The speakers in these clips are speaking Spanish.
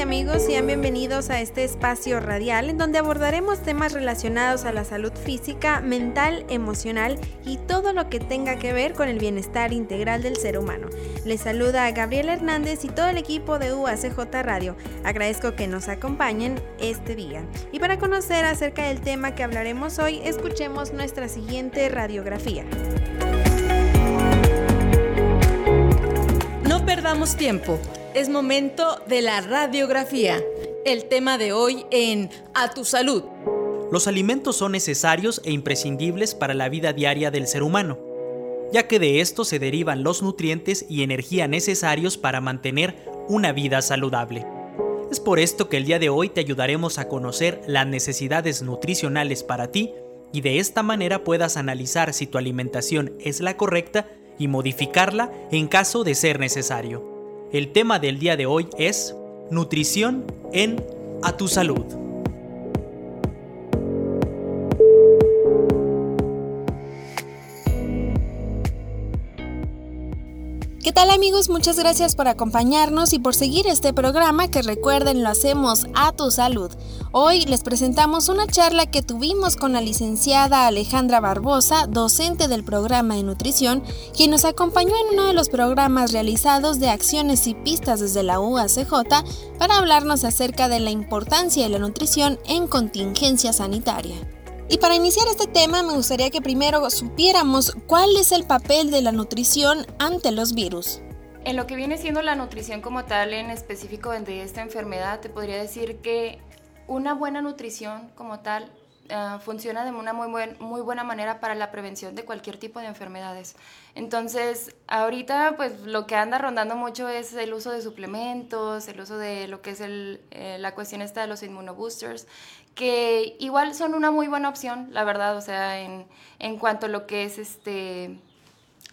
Amigos, sean bienvenidos a este espacio radial en donde abordaremos temas relacionados a la salud física, mental, emocional y todo lo que tenga que ver con el bienestar integral del ser humano. Les saluda a Gabriela Hernández y todo el equipo de UACJ Radio. Agradezco que nos acompañen este día. Y para conocer acerca del tema que hablaremos hoy, escuchemos nuestra siguiente radiografía. No perdamos tiempo. Es momento de la radiografía. El tema de hoy en A tu salud. Los alimentos son necesarios e imprescindibles para la vida diaria del ser humano, ya que de estos se derivan los nutrientes y energía necesarios para mantener una vida saludable. Es por esto que el día de hoy te ayudaremos a conocer las necesidades nutricionales para ti y de esta manera puedas analizar si tu alimentación es la correcta y modificarla en caso de ser necesario. El tema del día de hoy es nutrición en A tu salud. ¿Qué tal amigos? Muchas gracias por acompañarnos y por seguir este programa que recuerden lo hacemos a tu salud. Hoy les presentamos una charla que tuvimos con la licenciada Alejandra Barbosa, docente del programa de nutrición, quien nos acompañó en uno de los programas realizados de acciones y pistas desde la UACJ para hablarnos acerca de la importancia de la nutrición en contingencia sanitaria. Y para iniciar este tema me gustaría que primero supiéramos cuál es el papel de la nutrición ante los virus. En lo que viene siendo la nutrición como tal, en específico de esta enfermedad, te podría decir que una buena nutrición como tal uh, funciona de una muy, buen, muy buena manera para la prevención de cualquier tipo de enfermedades. Entonces, ahorita pues lo que anda rondando mucho es el uso de suplementos, el uso de lo que es el, eh, la cuestión esta de los inmunoboosters, que igual son una muy buena opción, la verdad, o sea, en, en cuanto a lo que es este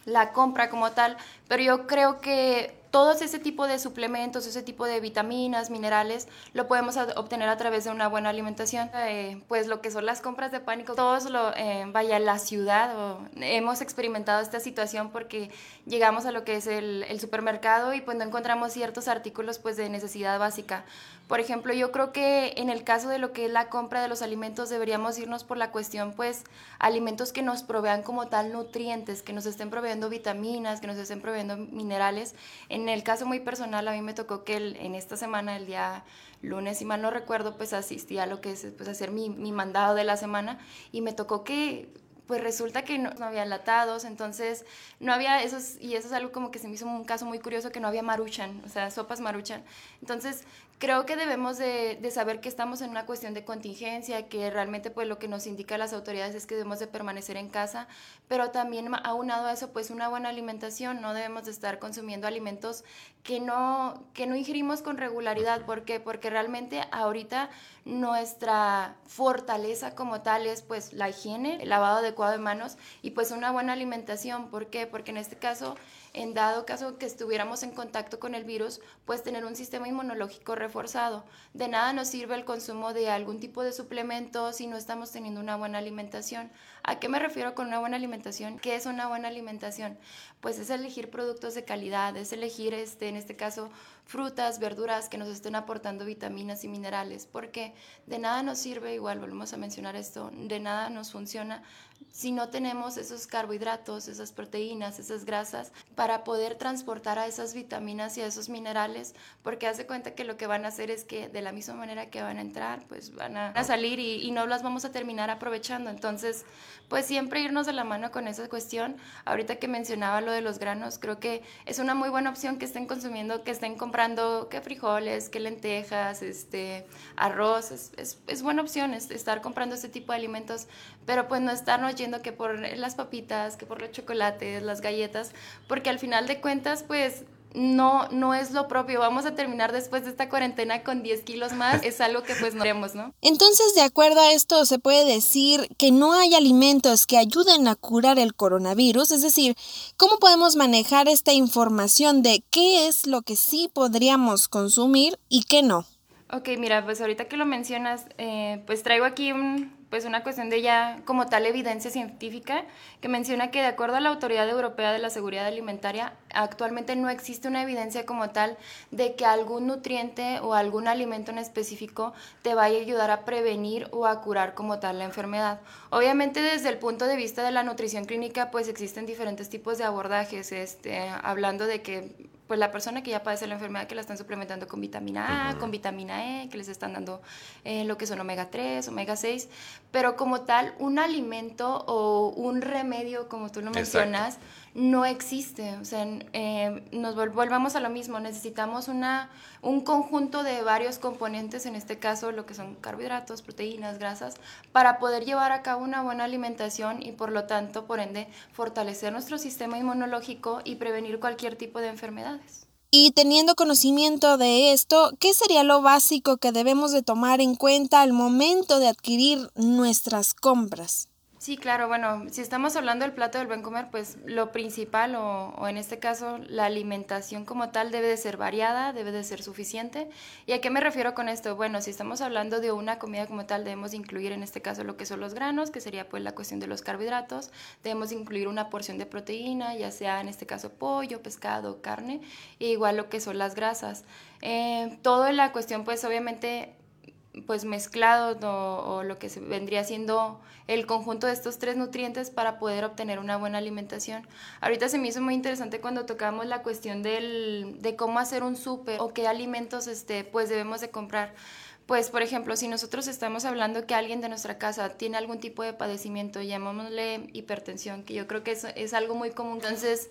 la compra como tal, pero yo creo que todos ese tipo de suplementos, ese tipo de vitaminas, minerales, lo podemos obtener a través de una buena alimentación. Eh, pues lo que son las compras de pánico, todos lo, eh, vaya, la ciudad, hemos experimentado esta situación porque llegamos a lo que es el, supermercado y pues no encontramos ciertos artículos pues de necesidad básica. Por ejemplo, yo creo que en el caso de lo que es la compra de los alimentos deberíamos irnos por la cuestión pues alimentos que nos provean como tal nutrientes, que nos estén proveyendo vitaminas, que nos estén proveyendo minerales. En el caso muy personal, a mí me tocó que en esta semana, el día lunes, si mal no recuerdo, pues asistí a lo que es pues, hacer mi, mi mandado de la semana y me tocó que pues resulta que no, no, había latados, entonces no había esos, y eso es algo como que se me hizo un caso muy curioso, que no había maruchan, o sea, sopas maruchan. Entonces, creo que debemos de, de, saber que estamos en una cuestión de contingencia, que realmente pues lo que nos indica las autoridades es que debemos de permanecer en casa, pero también aunado a eso pues una buena alimentación, no debemos de estar consumiendo alimentos que no, que no ingerimos con regularidad, ¿por qué? Porque realmente ahorita nuestra fortaleza como tal es pues la higiene, el lavado adecuado de manos y pues una buena alimentación, ¿por qué? Porque en este caso en dado caso que estuviéramos en contacto con el virus, pues tener un sistema inmunológico reforzado. De nada nos sirve el consumo de algún tipo de suplemento si no estamos teniendo una buena alimentación. ¿A qué me refiero con una buena alimentación? ¿Qué es una buena alimentación? Pues es elegir productos de calidad, es elegir, este, en este caso, frutas, verduras que nos estén aportando vitaminas y minerales, porque de nada nos sirve, igual volvemos a mencionar esto, de nada nos funciona si no tenemos esos carbohidratos, esas proteínas, esas grasas, para poder transportar a esas vitaminas y a esos minerales, porque hace cuenta que lo que van a hacer es que de la misma manera que van a entrar, pues van a, salir y, y, no las vamos a terminar aprovechando. Entonces, pues siempre irnos de la mano con esa cuestión. Ahorita que mencionaba lo de los granos, creo que es una muy buena opción que estén consumiendo, que estén comprando qué frijoles, qué lentejas, este, arroz, es, es, es buena opción estar comprando este tipo de alimentos, pero pues no estarnos yendo que por las papitas, que por los chocolates, las galletas, porque al final de cuentas, pues no, no es lo propio. Vamos a terminar después de esta cuarentena con 10 kilos más. Es algo que pues no queremos, ¿no? Entonces, de acuerdo a esto, se puede decir que no hay alimentos que ayuden a curar el coronavirus. Es decir, ¿cómo podemos manejar esta información de qué es lo que sí podríamos consumir y qué no? Ok, mira, pues ahorita que lo mencionas, eh, pues traigo aquí un, pues una cuestión de ya como tal evidencia científica que menciona que de acuerdo a la Autoridad Europea de la Seguridad Alimentaria, actualmente no existe una evidencia como tal de que algún nutriente o algún alimento en específico te vaya a ayudar a prevenir o a curar como tal la enfermedad. Obviamente desde el punto de vista de la nutrición clínica, pues existen diferentes tipos de abordajes, este, hablando de que pues la persona que ya padece la enfermedad que la están suplementando con vitamina A, con vitamina E, que les están dando eh, lo que son omega 3, omega 6, pero como tal, un alimento o un remedio, como tú lo mencionas, no existe. O sea, eh, nos volvamos a lo mismo, necesitamos una, un conjunto de varios componentes, en este caso lo que son carbohidratos, proteínas, grasas, para poder llevar a cabo una buena alimentación y por lo tanto, por ende, fortalecer nuestro sistema inmunológico y prevenir cualquier tipo de enfermedades. Y teniendo conocimiento de esto, ¿qué sería lo básico que debemos de tomar en cuenta al momento de adquirir nuestras compras? Sí, claro, bueno, si estamos hablando del plato del buen comer, pues lo principal o, en este caso la alimentación como tal debe de ser variada, debe de ser suficiente. ¿Y a qué me refiero con esto? Bueno, si estamos hablando de una comida como tal, debemos incluir en este caso lo que son los granos, que sería pues la cuestión de los carbohidratos, debemos incluir una porción de proteína, ya sea en este caso pollo, pescado, carne, e igual lo que son las grasas. Eh, todo la cuestión pues obviamente pues mezclado o, lo que vendría siendo el conjunto de estos tres nutrientes para poder obtener una buena alimentación. Ahorita se me hizo muy interesante cuando tocamos la cuestión del, de cómo hacer un súper o qué alimentos este, pues debemos de comprar. Pues, por ejemplo, si nosotros estamos hablando que alguien de nuestra casa tiene algún tipo de padecimiento, llamémosle hipertensión, que yo creo que es, es algo muy común. Entonces,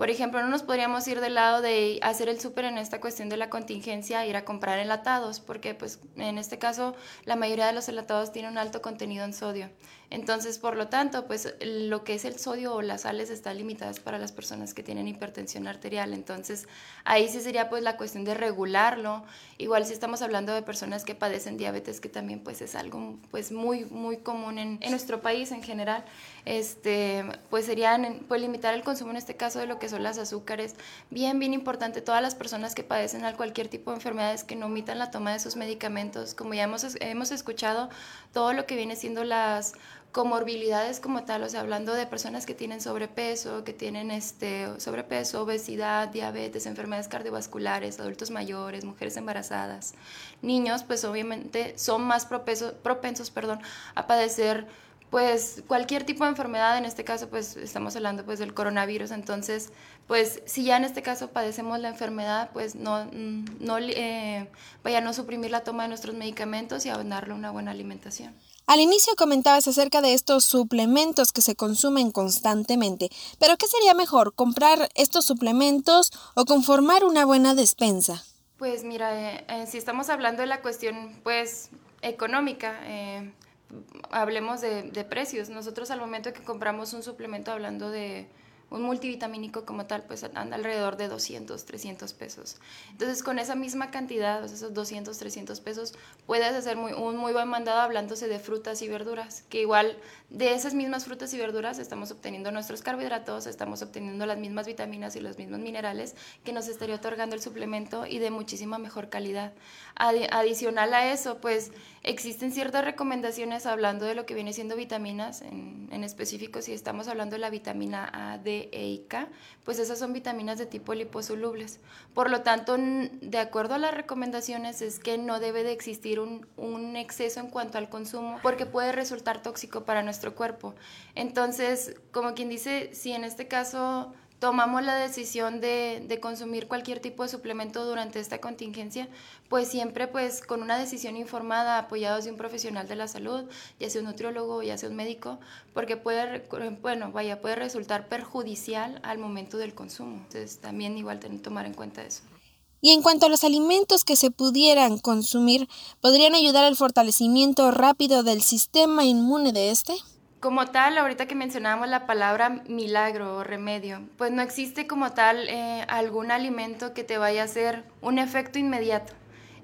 por ejemplo, no nos podríamos ir del lado de hacer el súper en esta cuestión de la contingencia, ir a comprar enlatados, porque pues en este caso la mayoría de los enlatados tienen un alto contenido en sodio. Entonces, por lo tanto, pues lo que es el sodio o las sales están limitadas para las personas que tienen hipertensión arterial. Entonces, ahí sí sería pues la cuestión de regularlo. Igual si estamos hablando de personas que padecen diabetes, que también pues es algo pues muy, muy común en, en nuestro país en general, este, pues serían pues limitar el consumo en este caso de lo que son las azúcares. Bien, bien importante, todas las personas que padecen cualquier tipo de enfermedades que no omitan la toma de sus medicamentos. Como ya hemos, hemos escuchado, todo lo que viene siendo las comorbilidades como tal, o sea, hablando de personas que tienen sobrepeso, que tienen este sobrepeso, obesidad, diabetes, enfermedades cardiovasculares, adultos mayores, mujeres embarazadas, niños, pues obviamente son más propensos, propensos perdón, a padecer pues cualquier tipo de enfermedad, en este caso pues estamos hablando pues del coronavirus, entonces pues si ya en este caso padecemos la enfermedad, pues no, no eh, vaya a no suprimir la toma de nuestros medicamentos y a darle una buena alimentación. Al inicio comentabas acerca de estos suplementos que se consumen constantemente, pero ¿qué sería mejor, comprar estos suplementos o conformar una buena despensa? Pues mira, eh, eh, si estamos hablando de la cuestión pues económica, eh, hablemos de, de, precios. Nosotros al momento que compramos un suplemento hablando de un multivitamínico como tal, pues anda alrededor de 200, 300 pesos. Entonces, con esa misma cantidad, esos 200, 300 pesos, puedes hacer un muy buen mandado hablándose de frutas y verduras, que igual de esas mismas frutas y verduras estamos obteniendo nuestros carbohidratos, estamos obteniendo las mismas vitaminas y los mismos minerales que nos estaría otorgando el suplemento y de muchísima mejor calidad. adicional a eso, pues existen ciertas recomendaciones hablando de lo que viene siendo vitaminas, en, en específico si estamos hablando de la vitamina A, D, E pues esas son vitaminas de tipo liposolubles. Por lo tanto, de acuerdo a las recomendaciones es que no debe de existir un exceso en cuanto al consumo porque puede resultar tóxico para nuestro cuerpo. Entonces, como quien dice, si en este caso tomamos la decisión de, de, consumir cualquier tipo de suplemento durante esta contingencia, pues siempre pues con una decisión informada, apoyados de un profesional de la salud, ya sea un nutriólogo, ya sea un médico, porque puede, bueno, vaya, puede resultar perjudicial al momento del consumo. Entonces también igual tener tomar en cuenta eso. Y en cuanto a los alimentos que se pudieran consumir, ¿podrían ayudar al fortalecimiento rápido del sistema inmune de este? Como tal, ahorita que mencionábamos la palabra milagro o remedio, pues no existe como tal eh, algún alimento que te vaya a hacer un efecto inmediato.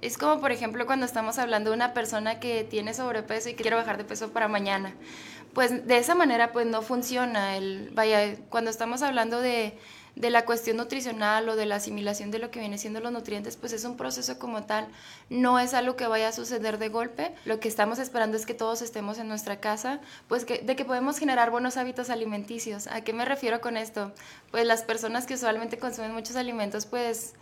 Es como, por ejemplo, cuando estamos hablando de una persona que tiene sobrepeso y que quiere bajar de peso para mañana. Pues de esa manera, pues no funciona. El, vaya, cuando estamos hablando de, de la cuestión nutricional o de la asimilación de lo que viene siendo los nutrientes, pues es un proceso como tal, no es algo que vaya a suceder de golpe. Lo que estamos esperando es que todos estemos en nuestra casa, pues que, de que podemos generar buenos hábitos alimenticios. ¿A qué me refiero con esto? Pues las personas que usualmente consumen muchos alimentos, pues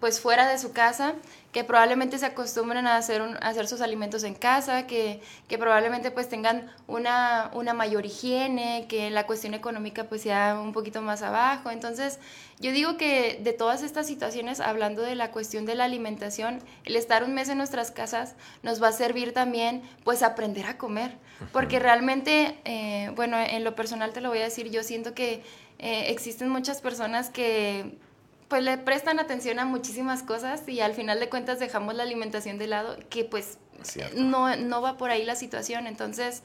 pues fuera de su casa, que probablemente se acostumbren a hacer, hacer sus alimentos en casa, que, que probablemente pues tengan una, una, mayor higiene, que la cuestión económica pues sea un poquito más abajo. Entonces, yo digo que de todas estas situaciones, hablando de la cuestión de la alimentación, el estar un mes en nuestras casas nos va a servir también pues aprender a comer, porque realmente, eh, bueno, en lo personal te lo voy a decir, yo siento que eh, existen muchas personas que pues le prestan atención a muchísimas cosas y al final de cuentas dejamos la alimentación de lado, que pues no, no, va por ahí la situación. Entonces,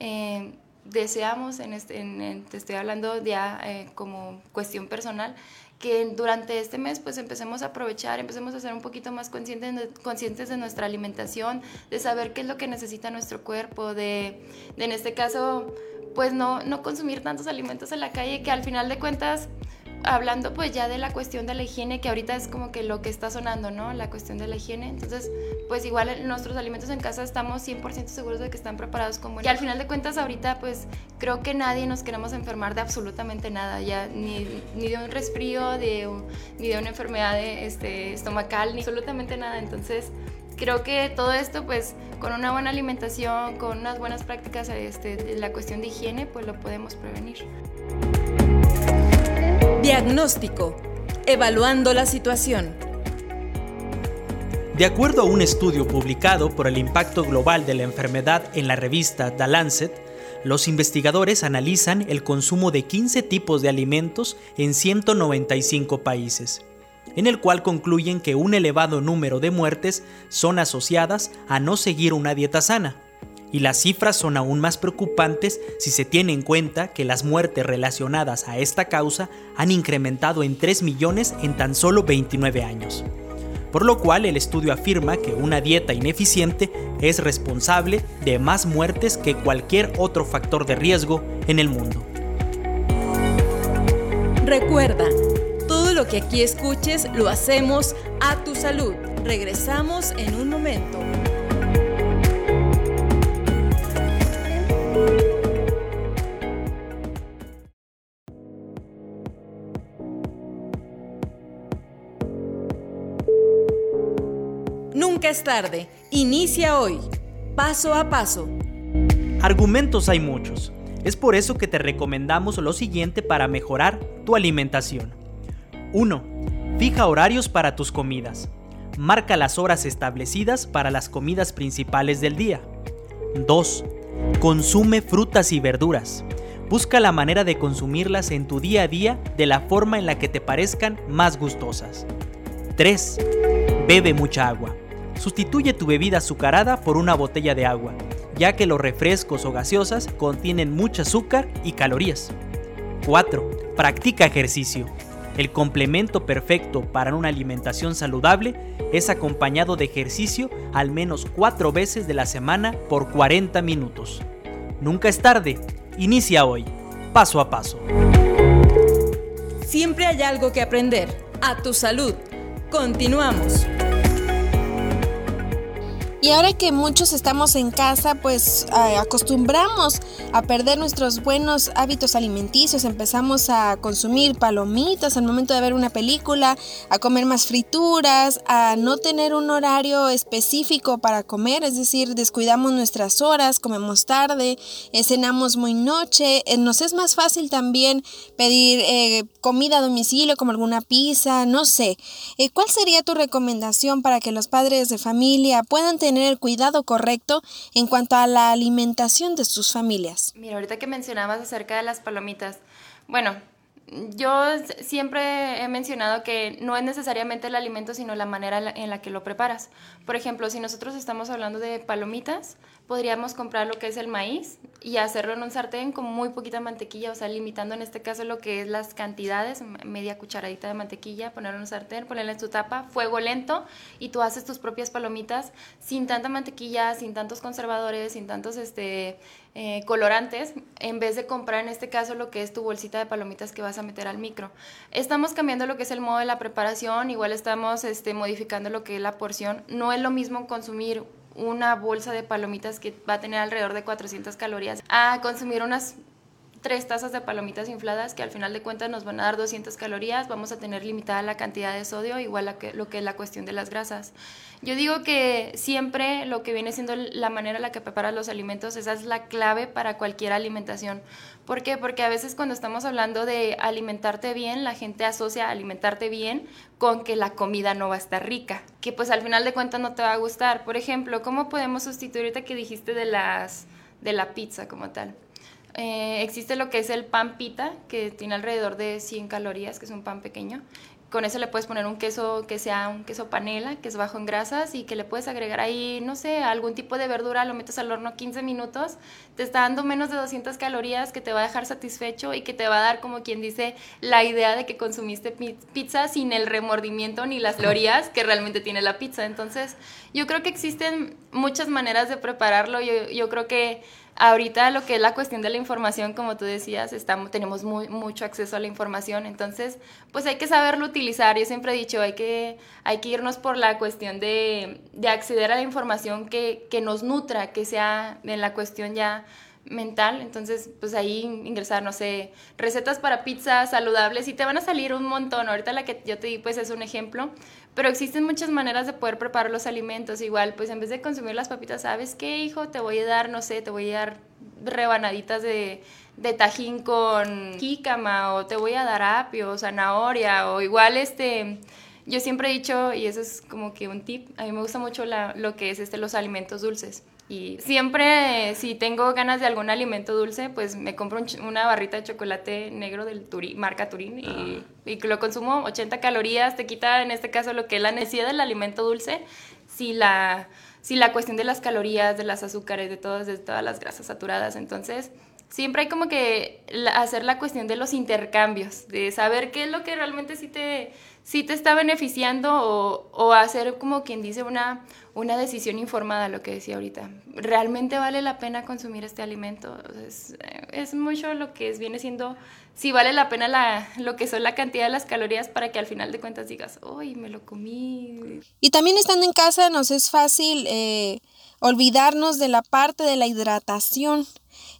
eh, deseamos, en este, te estoy hablando ya eh, como cuestión personal, que durante este mes pues empecemos a aprovechar, empecemos a ser un poquito más conscientes de, conscientes de nuestra alimentación, de saber qué es lo que necesita nuestro cuerpo, de, de en este caso pues no, no consumir tantos alimentos en la calle que al final de cuentas hablando pues ya de la cuestión de la higiene, que ahorita es como que lo que está sonando, ¿no? La cuestión de la higiene. Entonces, pues igual nuestros alimentos en casa estamos 100% seguros de que están preparados como... Y al final de cuentas ahorita pues creo que nadie nos queremos enfermar de absolutamente nada, ya ni, ni de un resfrío, de, ni de una enfermedad de, este, estomacal, ni absolutamente nada. Entonces, creo que todo esto pues con una buena alimentación, con unas buenas prácticas este, la cuestión de higiene, pues lo podemos prevenir. Diagnóstico. Evaluando la situación. De acuerdo a un estudio publicado por el impacto global de la enfermedad en la revista The Lancet, los investigadores analizan el consumo de 15 tipos de alimentos en 195 países, en el cual concluyen que un elevado número de muertes son asociadas a no seguir una dieta sana y las cifras son aún más preocupantes si se tiene en cuenta que las muertes relacionadas a esta causa han incrementado en 3 millones en tan solo 29 años. Por lo cual el estudio afirma que una dieta ineficiente es responsable de más muertes que cualquier otro factor de riesgo en el mundo. Recuerda, todo lo que aquí escuches lo hacemos a tu salud. Regresamos en un momento. Nunca es tarde. Inicia hoy. Paso a paso. Argumentos hay muchos. Es por eso que te recomendamos lo siguiente para mejorar tu alimentación. 1. Fija horarios para tus comidas. Marca las horas establecidas para las comidas principales del día. 2. Consume frutas y verduras. Busca la manera de consumirlas en tu día a día de la forma en la que te parezcan más gustosas. 3. Bebe mucha agua. Sustituye tu bebida azucarada por una botella de agua, ya que los refrescos o gaseosas contienen mucho azúcar y calorías. 4. Practica ejercicio. El complemento perfecto para una alimentación saludable es acompañado de ejercicio al menos 4 veces de la semana por 40 minutos. Nunca es tarde, inicia hoy, paso a paso. Siempre hay algo que aprender. A tu salud. Continuamos. Y ahora que muchos estamos en casa, pues acostumbramos a perder nuestros buenos hábitos alimenticios, empezamos a consumir palomitas al momento de ver una película, a comer más frituras, a no tener un horario específico para comer, es decir, descuidamos nuestras horas, comemos tarde, eh, cenamos muy noche, eh, nos es más fácil también pedir eh, comida a domicilio como alguna pizza, no sé. ¿Cuál sería tu recomendación para que los padres de familia puedan tener tener el cuidado correcto en cuanto a la alimentación de sus familias. Mira, ahorita que mencionabas acerca de las palomitas, bueno, yo siempre he mencionado que no es necesariamente el alimento, sino la manera en la que lo preparas. Por ejemplo, si nosotros estamos hablando de palomitas, podríamos comprar lo que es el maíz y hacerlo en un sartén con muy poquita mantequilla, o sea, limitando en este caso lo que es las cantidades, media cucharadita de mantequilla, ponerlo en un sartén, ponerle en su tapa, fuego lento y tú haces tus propias palomitas sin tanta mantequilla, sin tantos conservadores, sin tantos este, eh, colorantes, en vez de comprar en este caso lo que es tu bolsita de palomitas que vas a meter al micro. Estamos cambiando lo que es el modo de la preparación, igual estamos este, modificando lo que es la porción. No es lo mismo consumir una bolsa de palomitas que va a tener alrededor de 400 calorías a consumir unas tres tazas de palomitas infladas que al final de cuentas nos van a dar 200 calorías, vamos a tener limitada la cantidad de sodio, igual a lo que es la cuestión de las grasas. Yo digo que siempre lo que viene siendo la manera en la que preparas los alimentos, esa es la clave para cualquier alimentación. ¿Por qué? Porque a veces cuando estamos hablando de alimentarte bien, la gente asocia alimentarte bien con que la comida no va a estar rica, que pues al final de cuentas no te va a gustar. Por ejemplo, ¿cómo podemos sustituir ahorita que dijiste de las de la pizza como tal? Eh, existe lo que es el pan pita, que tiene alrededor de 100 calorías, que es un pan pequeño. Con eso le puedes poner un queso que sea un queso panela, que es bajo en grasas, y que le puedes agregar ahí, no sé, algún tipo de verdura, lo metes al horno 15 minutos, te está dando menos de 200 calorías, que te va a dejar satisfecho y que te va a dar, como quien dice, la idea de que consumiste pizza sin el remordimiento ni las calorías que realmente tiene la pizza. Entonces, yo creo que existen muchas maneras de prepararlo. Yo, yo creo que ahorita lo que es la cuestión de la información, como tú decías, estamos, tenemos muy, mucho acceso a la información, entonces pues hay que saberlo utilizar. Yo siempre he dicho, hay que, hay que irnos por la cuestión de, de acceder a la información que, que nos nutra, que sea en la cuestión ya mental, entonces pues ahí ingresar, no sé, recetas para pizza saludables y te van a salir un montón. Ahorita la que yo te di pues es un ejemplo, pero existen muchas maneras de poder preparar los alimentos. Igual, pues en vez de consumir las papitas, ¿sabes qué, hijo? Te voy a dar, no sé, te voy a dar rebanaditas de, de tajín con jícama o te voy a dar apio zanahoria o igual este... Yo siempre he dicho, y eso es como que un tip, a mí me gusta mucho la, lo que es este, los alimentos dulces. Y siempre, si tengo ganas de algún alimento dulce, pues me compro una barrita de chocolate negro del Turín, marca Turín y, y, lo consumo. 80 calorías, te quita en este caso lo que es la necesidad del alimento dulce, si la, si la cuestión de las calorías, de las azúcares, de todas, de todas las grasas saturadas. Entonces, siempre hay como que hacer la cuestión de los intercambios, de saber qué es lo que realmente sí te, sí te está beneficiando o, hacer como quien dice una una decisión informada, lo que decía ahorita. ¿Realmente vale la pena consumir este alimento? Es, es mucho lo que es, viene siendo, si vale la pena la, lo que son la cantidad de las calorías para que al final de cuentas digas, ¡ay, me lo comí! Y también estando en casa nos es fácil eh, olvidarnos de la parte de la hidratación.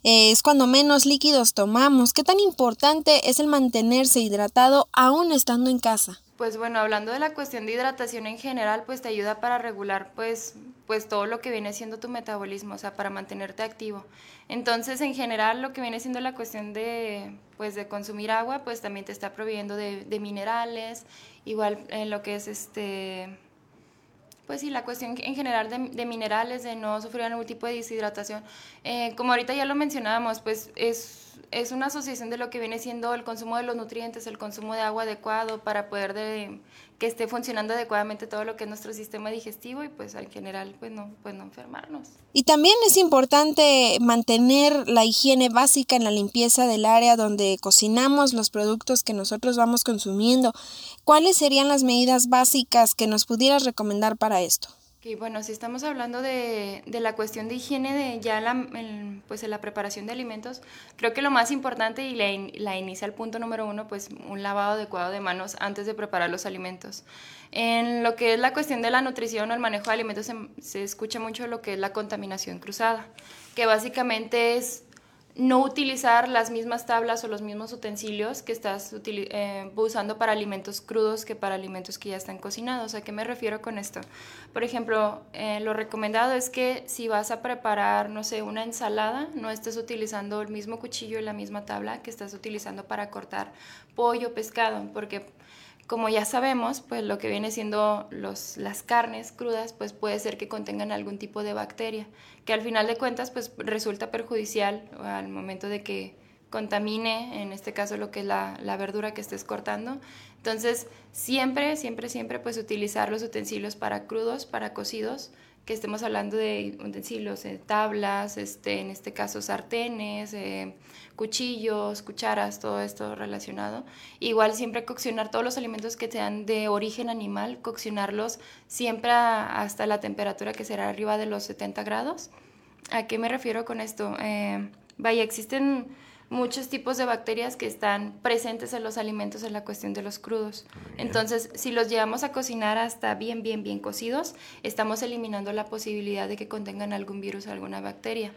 Eh, es cuando menos líquidos tomamos. ¿Qué tan importante es el mantenerse hidratado aún estando en casa? Pues bueno, hablando de la cuestión de hidratación en general, pues te ayuda para regular pues, pues todo lo que viene siendo tu metabolismo, o sea, para mantenerte activo. Entonces, en general, lo que viene siendo la cuestión de, pues, de consumir agua, pues también te está proveyendo de, minerales, igual en lo que es este pues sí, la cuestión en general de, minerales, de no sufrir algún tipo de deshidratación. Eh, como ahorita ya lo mencionábamos, pues es, es una asociación de lo que viene siendo el consumo de los nutrientes, el consumo de agua adecuado para poder de, que esté funcionando adecuadamente todo lo que es nuestro sistema digestivo y pues en general pues no, pues no enfermarnos. Y también es importante mantener la higiene básica en la limpieza del área donde cocinamos los productos que nosotros vamos consumiendo. ¿Cuáles serían las medidas básicas que nos pudieras recomendar para esto? Okay, bueno, si estamos hablando de, de, la cuestión de higiene de ya la, pues en la preparación de alimentos, creo que lo más importante y la, la, inicia el punto número uno, pues un lavado adecuado de manos antes de preparar los alimentos. En lo que es la cuestión de la nutrición o el manejo de alimentos se, se escucha mucho lo que es la contaminación cruzada, que básicamente es no utilizar las mismas tablas o los mismos utensilios que estás eh, usando para alimentos crudos que para alimentos que ya están cocinados. ¿A qué me refiero con esto? Por ejemplo, eh, lo recomendado es que si vas a preparar, no sé, una ensalada, no estés utilizando el mismo cuchillo y la misma tabla que estás utilizando para cortar pollo, o pescado, porque como ya sabemos, pues lo que viene siendo los, las carnes crudas, pues puede ser que contengan algún tipo de bacteria, que al final de cuentas, pues resulta perjudicial al momento de que contamine, en este caso lo que es la, la, verdura que estés cortando. Entonces, siempre, siempre, siempre, pues utilizar los utensilios para crudos, para cocidos, que estemos hablando de utensilios, eh, tablas, este, en este caso sartenes, eh, cuchillos, cucharas, todo esto relacionado. Igual siempre coccionar todos los alimentos que sean de origen animal, coccionarlos siempre hasta la temperatura que será arriba de los 70 grados. ¿A qué me refiero con esto? Eh, vaya, existen muchos tipos de bacterias que están presentes en los alimentos en la cuestión de los crudos. Entonces, si los llevamos a cocinar hasta bien, bien, bien cocidos, estamos eliminando la posibilidad de que contengan algún virus o alguna bacteria.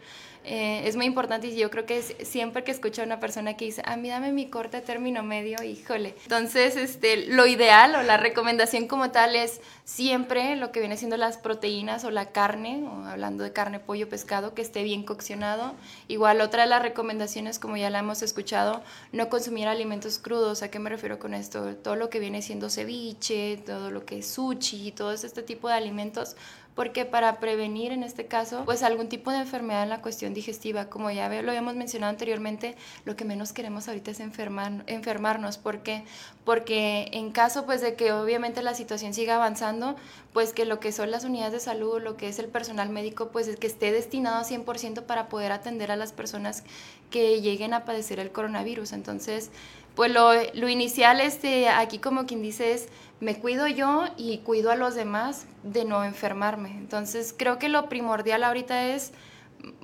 Eh, es muy importante y yo creo que siempre que escucho a una persona que dice, a mí dame mi corte término medio, híjole. Entonces, este, lo ideal o la recomendación como tal es siempre lo que viene siendo las proteínas o la carne, o hablando de carne, pollo, pescado, que esté bien coccionado. Igual otra de las recomendaciones, como ya la hemos escuchado, no consumir alimentos crudos. ¿A qué me refiero con esto? Todo lo que viene siendo ceviche, todo lo que es sushi, todo este tipo de alimentos porque para prevenir en este caso pues algún tipo de enfermedad en la cuestión digestiva, como ya lo habíamos mencionado anteriormente, lo que menos queremos ahorita es enfermar, enfermarnos, ¿por qué? Porque en caso pues de que obviamente la situación siga avanzando, pues que lo que son las unidades de salud, lo que es el personal médico, pues es que esté destinado 100% para poder atender a las personas que lleguen a padecer el coronavirus. Entonces, pues lo, inicial este, aquí como quien dice es me cuido yo y cuido a los demás de no enfermarme. Entonces creo que lo primordial ahorita es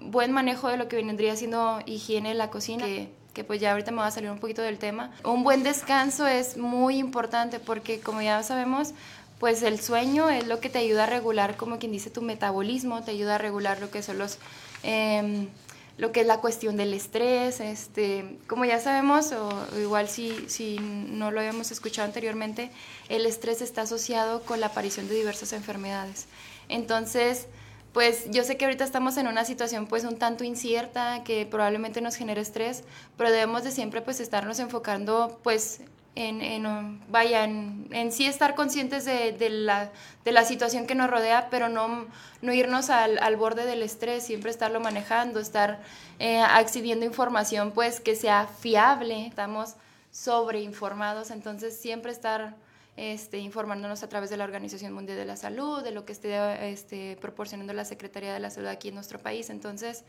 buen manejo de lo que vendría siendo higiene en la cocina, que, pues ya ahorita me va a salir un poquito del tema. Un buen descanso es muy importante porque como ya sabemos, pues el sueño es lo que te ayuda a regular, como quien dice, tu metabolismo, te ayuda a regular lo que son los... Eh, lo que es la cuestión del estrés, este, como ya sabemos, o igual si, si no lo habíamos escuchado anteriormente, el estrés está asociado con la aparición de diversas enfermedades. Entonces, pues yo sé que ahorita estamos en una situación pues un tanto incierta que probablemente nos genere estrés, pero debemos de siempre pues estarnos enfocando pues en, en vaya, en, sí estar conscientes de, de, la, de, la, situación que nos rodea, pero no, no irnos al, al, borde del estrés, siempre estarlo manejando, estar eh, información pues que sea fiable, estamos sobreinformados, entonces siempre estar este, informándonos a través de la Organización Mundial de la Salud, de lo que esté este, proporcionando la Secretaría de la Salud aquí en nuestro país, entonces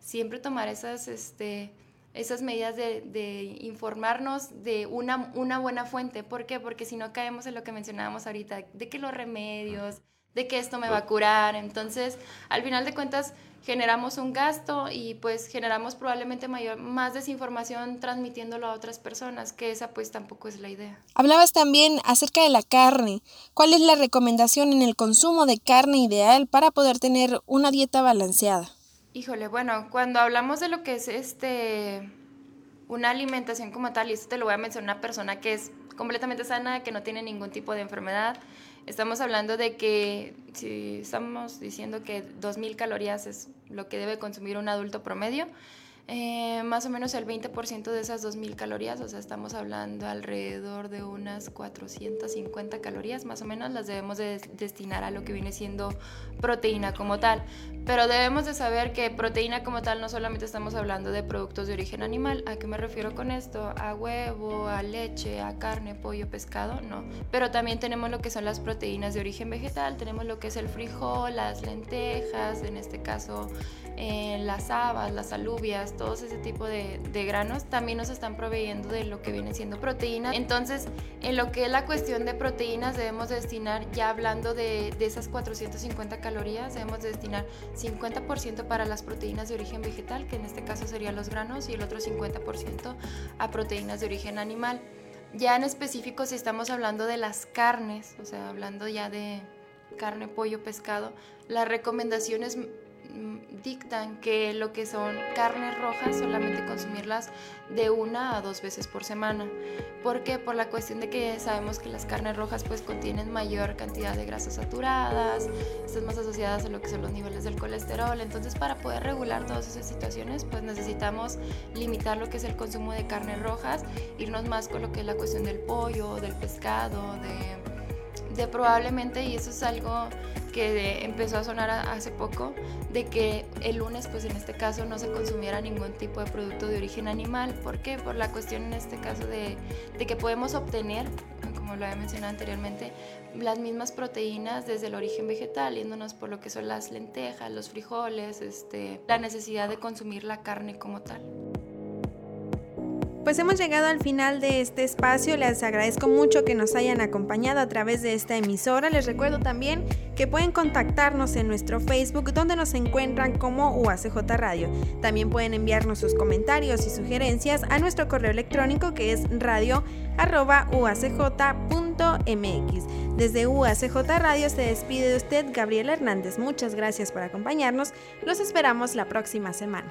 siempre tomar esas... Este, esas medidas de, informarnos de una, una, buena fuente. ¿Por qué? Porque si no caemos en lo que mencionábamos ahorita, de que los remedios, de que esto me va a curar. Entonces, al final de cuentas, generamos un gasto y pues generamos probablemente mayor, más desinformación transmitiéndolo a otras personas, que esa pues tampoco es la idea. Hablabas también acerca de la carne. ¿Cuál es la recomendación en el consumo de carne ideal para poder tener una dieta balanceada? Híjole, bueno, cuando hablamos de lo que es este una alimentación como tal, y esto te lo voy a mencionar una persona que es completamente sana, que no tiene ningún tipo de enfermedad, estamos hablando de que si estamos diciendo que 2.000 calorías es lo que debe consumir un adulto promedio, eh, más o menos el 20% de esas 2.000 calorías, o sea, estamos hablando alrededor de unas 450 calorías, más o menos las debemos de destinar a lo que viene siendo proteína como tal. Pero debemos de saber que proteína como tal no solamente estamos hablando de productos de origen animal, ¿a qué me refiero con esto? A huevo, a leche, a carne, pollo, pescado, no. Pero también tenemos lo que son las proteínas de origen vegetal, tenemos lo que es el frijol, las lentejas, en este caso eh, las habas, las alubias, todos ese tipo de, granos, también nos están proveyendo de lo que viene siendo proteína. Entonces, en lo que es la cuestión de proteínas, debemos destinar, ya hablando de, de esas 450 calorías, debemos destinar 50% para las proteínas de origen vegetal, que en este caso serían los granos, y el otro 50% a proteínas de origen animal. Ya en específico, si estamos hablando de las carnes, o sea, hablando ya de carne, pollo, pescado, la recomendación es dictan que lo que son carnes rojas solamente consumirlas de una a dos veces por semana. ¿Por qué? Por la cuestión de que sabemos que las carnes rojas pues contienen mayor cantidad de grasas saturadas, están más asociadas a lo que son los niveles del colesterol. Entonces para poder regular todas esas situaciones pues necesitamos limitar lo que es el consumo de carnes rojas, irnos más con lo que es la cuestión del pollo, del pescado, de probablemente, y eso es algo que empezó a sonar hace poco, de que el lunes, pues en este caso, no se consumiera ningún tipo de producto de origen animal. ¿Por qué? Por la cuestión en este caso de, de que podemos obtener, como lo había mencionado anteriormente, las mismas proteínas desde el origen vegetal, yéndonos por lo que son las lentejas, los frijoles, este, la necesidad de consumir la carne como tal. Pues hemos llegado al final de este espacio, les agradezco mucho que nos hayan acompañado a través de esta emisora, les recuerdo también que pueden contactarnos en nuestro Facebook donde nos encuentran como UACJ Radio. También pueden enviarnos sus comentarios y sugerencias a nuestro correo electrónico que es radio.uacj.mx. Desde UACJ Radio se despide de usted Gabriel Hernández. Muchas gracias por acompañarnos. Los esperamos la próxima semana.